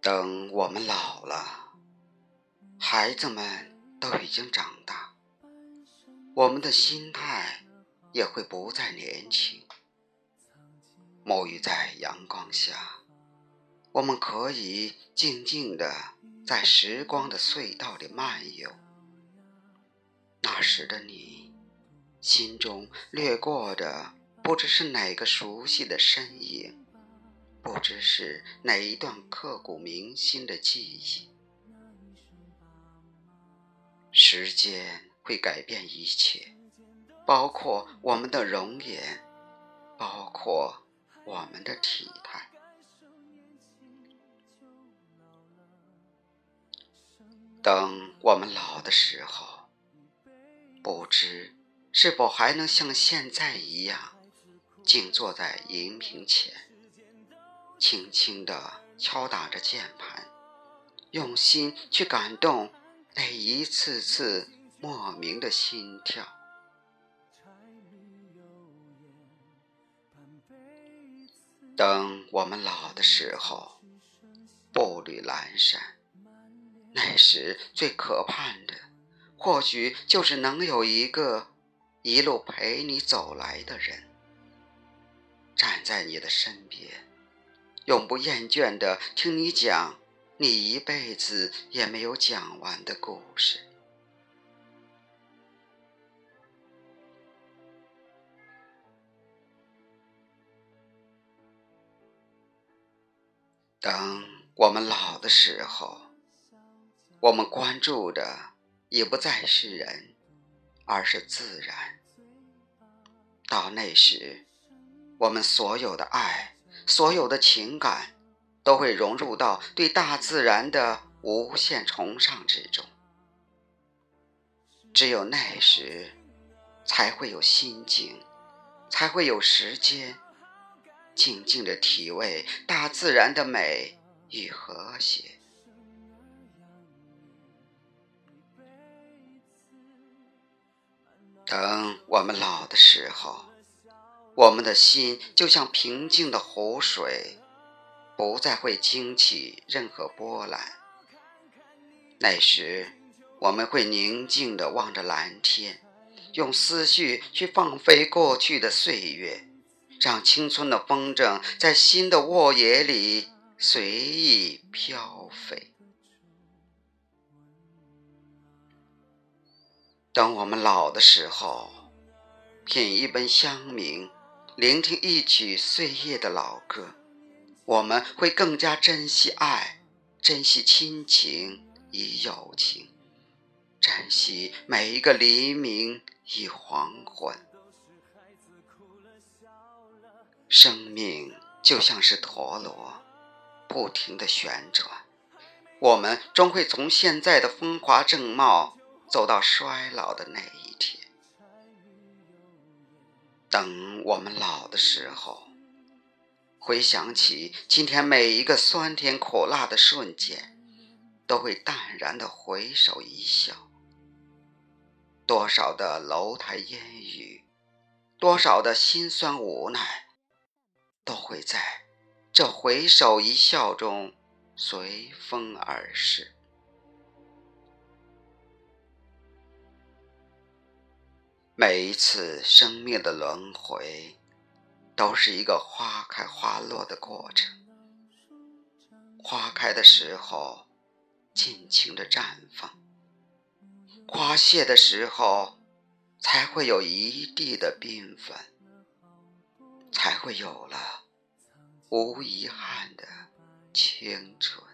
等我们老了，孩子们都已经长大，我们的心态也会不再年轻。沐浴在阳光下，我们可以静静的在时光的隧道里漫游。那时的你，心中掠过的不知是哪个熟悉的身影。不知是哪一段刻骨铭心的记忆。时间会改变一切，包括我们的容颜，包括我们的体态。等我们老的时候，不知是否还能像现在一样，静坐在荧屏前。轻轻地敲打着键盘，用心去感动那一次次莫名的心跳。等我们老的时候，步履阑珊，那时最可盼的，或许就是能有一个一路陪你走来的人，站在你的身边。永不厌倦的听你讲你一辈子也没有讲完的故事。等我们老的时候，我们关注的已不再是人，而是自然。到那时，我们所有的爱。所有的情感都会融入到对大自然的无限崇尚之中。只有那时，才会有心境，才会有时间，静静的体味大自然的美与和谐。等我们老的时候。我们的心就像平静的湖水，不再会惊起任何波澜。那时，我们会宁静地望着蓝天，用思绪去放飞过去的岁月，让青春的风筝在新的沃野里随意飘飞。等我们老的时候，品一杯香茗。聆听一曲岁月的老歌，我们会更加珍惜爱，珍惜亲情与友情，珍惜每一个黎明与黄昏。生命就像是陀螺，不停的旋转，我们终会从现在的风华正茂走到衰老的那一天。等我们老的时候，回想起今天每一个酸甜苦辣的瞬间，都会淡然的回首一笑。多少的楼台烟雨，多少的辛酸无奈，都会在这回首一笑中随风而逝。每一次生命的轮回，都是一个花开花落的过程。花开的时候，尽情的绽放；花谢的时候，才会有一地的缤纷，才会有了无遗憾的青春。